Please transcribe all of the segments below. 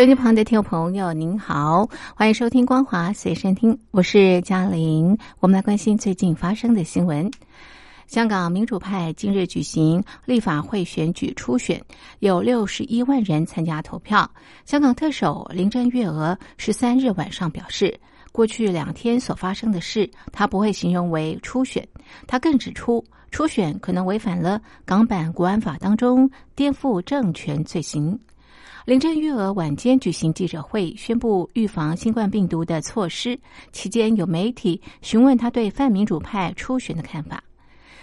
手机旁的听众朋友，您好，欢迎收听《光华随身听》，我是嘉玲。我们来关心最近发生的新闻。香港民主派今日举行立法会选举初选，有六十一万人参加投票。香港特首林郑月娥十三日晚上表示，过去两天所发生的事，他不会形容为初选。他更指出，初选可能违反了港版国安法当中颠覆政权罪行。林郑月娥晚间举行记者会，宣布预防新冠病毒的措施。期间有媒体询问他对泛民主派初选的看法。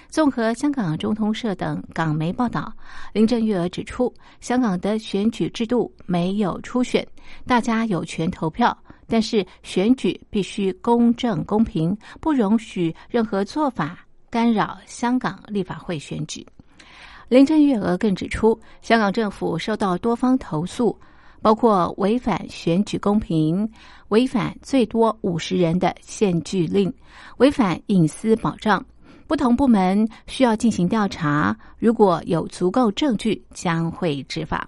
综合香港中通社等港媒报道，林郑月娥指出，香港的选举制度没有初选，大家有权投票，但是选举必须公正公平，不容许任何做法干扰香港立法会选举。林郑月娥更指出，香港政府受到多方投诉，包括违反选举公平、违反最多五十人的限聚令、违反隐私保障。不同部门需要进行调查，如果有足够证据，将会执法。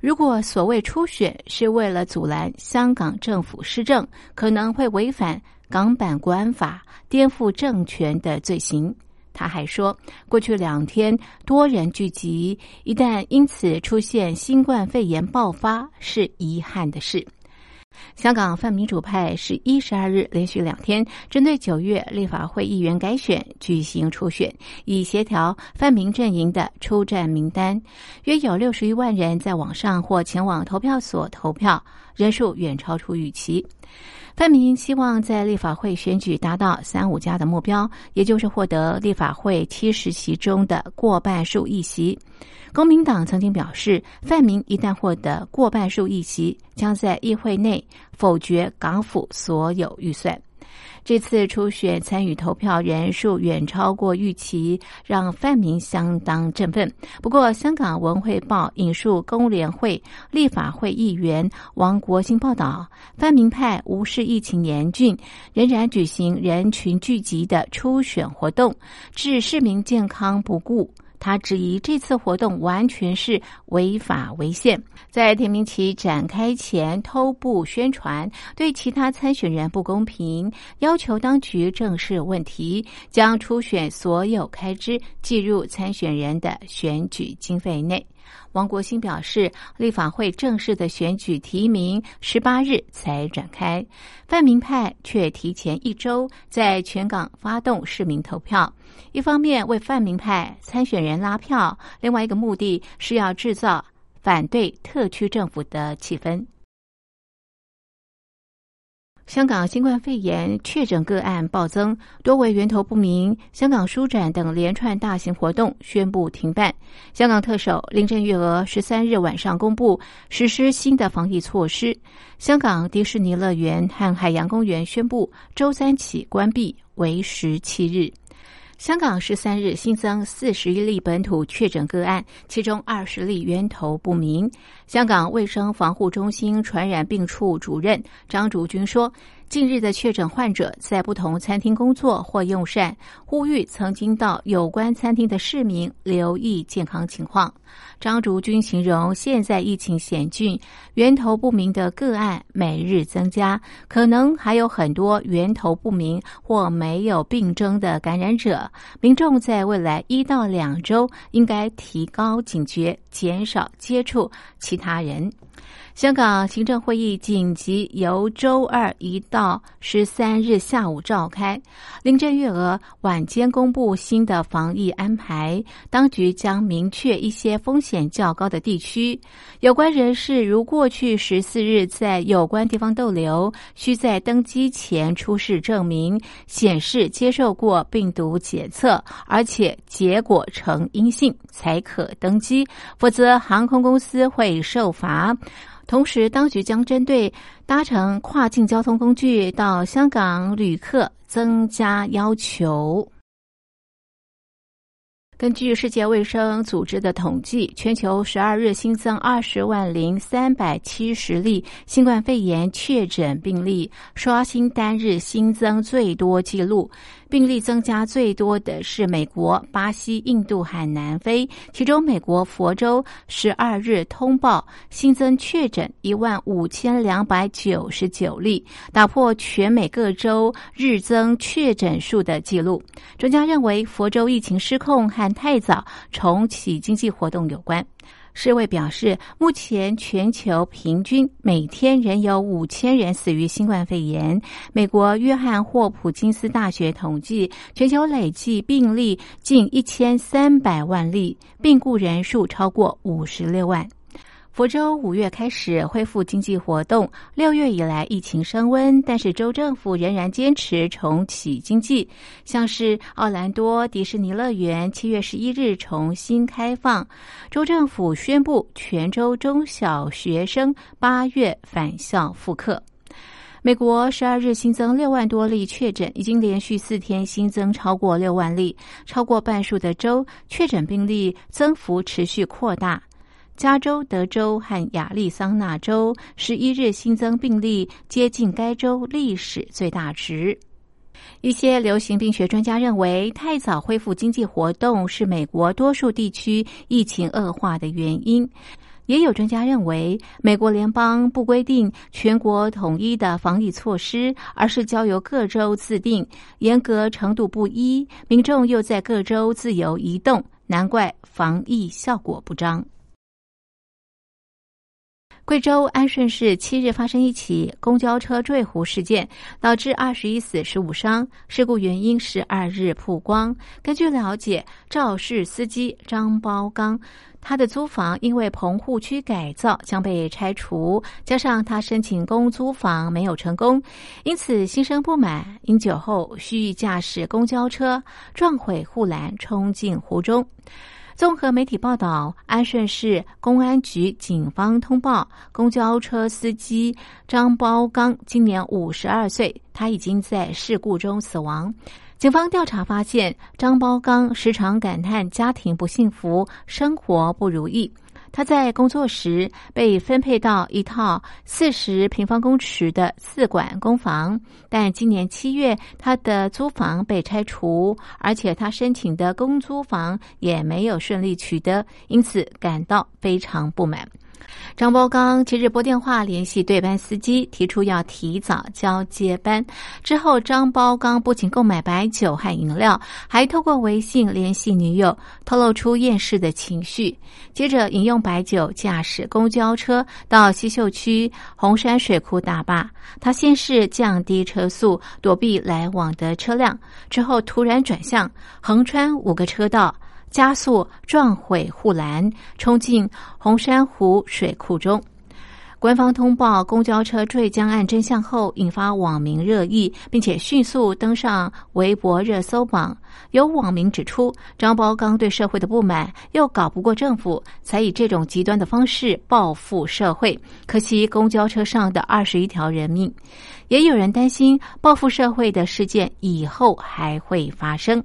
如果所谓初选是为了阻拦香港政府施政，可能会违反港版国安法颠覆政权的罪行。他还说，过去两天多人聚集，一旦因此出现新冠肺炎爆发，是遗憾的事。香港泛民主派是一十二日连续两天针对九月立法会议员改选举行初选，以协调泛民阵营的出战名单。约有六十余万人在网上或前往投票所投票，人数远超出预期。范明希望在立法会选举达到三五加的目标，也就是获得立法会七十席中的过半数议席。公民党曾经表示，范明一旦获得过半数议席，将在议会内否决港府所有预算。这次初选参与投票人数远超过预期，让泛民相当振奋。不过，香港文汇报引述工联会立法会议员王国兴报道，泛民派无视疫情严峻，仍然举行人群聚集的初选活动，置市民健康不顾。他质疑这次活动完全是违法违宪，在提名期展开前偷步宣传，对其他参选人不公平，要求当局正视问题，将初选所有开支计入参选人的选举经费内。王国兴表示，立法会正式的选举提名十八日才展开，泛民派却提前一周在全港发动市民投票。一方面为泛民派参选人拉票，另外一个目的是要制造反对特区政府的气氛。香港新冠肺炎确诊个案暴增，多为源头不明。香港书展等连串大型活动宣布停办。香港特首林郑月娥十三日晚上公布实施新的防疫措施。香港迪士尼乐园和海洋公园宣布周三起关闭，为时七日。香港十三日新增四十一例本土确诊个案，其中二十例源头不明。香港卫生防护中心传染病处主任张竹君说。近日的确诊患者在不同餐厅工作或用膳，呼吁曾经到有关餐厅的市民留意健康情况。张竹君形容，现在疫情险峻，源头不明的个案每日增加，可能还有很多源头不明或没有病征的感染者。民众在未来一到两周应该提高警觉，减少接触其他人。香港行政会议紧急由周二一到十三日下午召开。林郑月娥晚间公布新的防疫安排，当局将明确一些风险较高的地区，有关人士如过去十四日在有关地方逗留，需在登机前出示证明，显示接受过病毒检测，而且结果呈阴性，才可登机，否则航空公司会受罚。同时，当局将针对搭乘跨境交通工具到香港旅客增加要求。根据世界卫生组织的统计，全球十二日新增二十万零三百七十例新冠肺炎确诊病例，刷新单日新增最多纪录。病例增加最多的是美国、巴西、印度和南非，其中美国佛州十二日通报新增确诊一万五千两百九十九例，打破全美各州日增确诊数的记录。专家认为，佛州疫情失控和太早重启经济活动有关。世卫表示，目前全球平均每天仍有五千人死于新冠肺炎。美国约翰霍普金斯大学统计，全球累计病例近一千三百万例，病故人数超过五十六万。福州五月开始恢复经济活动，六月以来疫情升温，但是州政府仍然坚持重启经济。像是奥兰多迪士尼乐园七月十一日重新开放，州政府宣布全州中小学生八月返校复课。美国十二日新增六万多例确诊，已经连续四天新增超过六万例，超过半数的州确诊病例增幅持续扩大。加州、德州和亚利桑那州十一日新增病例接近该州历史最大值。一些流行病学专家认为，太早恢复经济活动是美国多数地区疫情恶化的原因。也有专家认为，美国联邦不规定全国统一的防疫措施，而是交由各州自定，严格程度不一，民众又在各州自由移动，难怪防疫效果不彰。贵州安顺市七日发生一起公交车坠湖事件，导致二十一死十五伤。事故原因十二日曝光。根据了解，肇事司机张包刚，他的租房因为棚户区改造将被拆除，加上他申请公租房没有成功，因此心生不满，因酒后蓄意驾驶公交车撞毁护栏，冲进湖中。综合媒体报道，安顺市公安局警方通报，公交车司机张包刚今年五十二岁，他已经在事故中死亡。警方调查发现，张包刚时常感叹家庭不幸福，生活不如意。他在工作时被分配到一套四十平方公尺的四管公房，但今年七月他的租房被拆除，而且他申请的公租房也没有顺利取得，因此感到非常不满。张包刚七日拨电话联系对班司机，提出要提早交接班。之后，张包刚不仅购买白酒和饮料，还透过微信联系女友，透露出厌世的情绪。接着，饮用白酒驾驶公交车到西秀区红山水库大坝。他先是降低车速，躲避来往的车辆，之后突然转向，横穿五个车道。加速撞毁护栏，冲进红山湖水库中。官方通报公交车坠江案真相后，引发网民热议，并且迅速登上微博热搜榜。有网民指出，张包刚对社会的不满，又搞不过政府，才以这种极端的方式报复社会。可惜公交车上的二十一条人命。也有人担心报复社会的事件以后还会发生，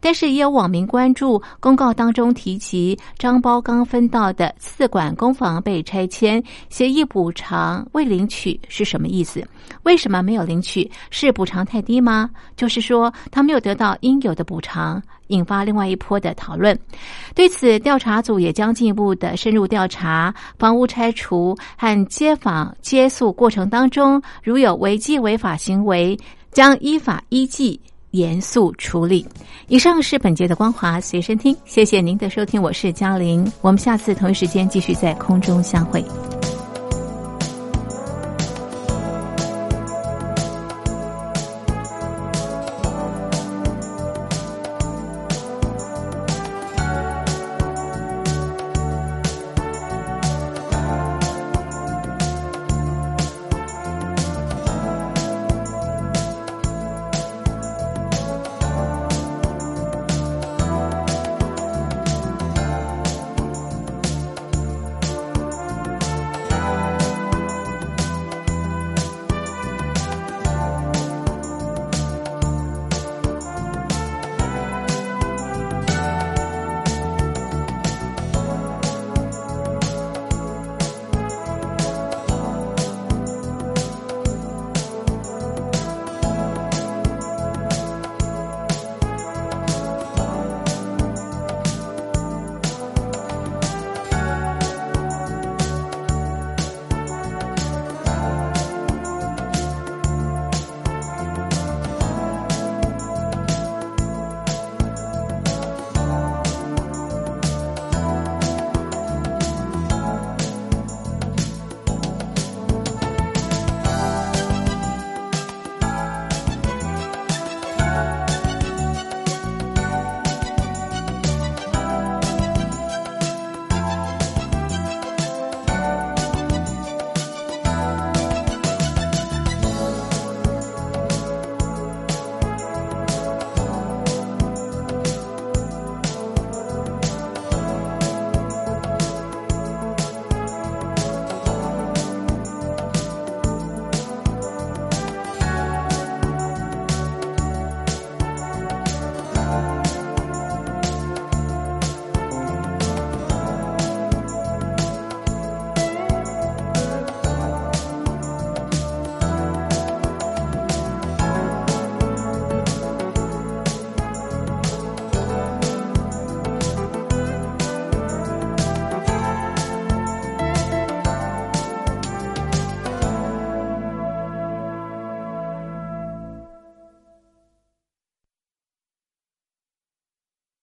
但是也有网民关注公告当中提及张包刚分到的四管公房被拆迁，协议补偿未领取是什么意思？为什么没有领取？是补偿太低吗？就是说他没有得到应有的补偿。引发另外一波的讨论。对此，调查组也将进一步的深入调查房屋拆除和接访接诉过程当中，如有违纪违法行为，将依法依纪严肃处理。以上是本节的光华随身听，谢谢您的收听，我是嘉玲，我们下次同一时间继续在空中相会。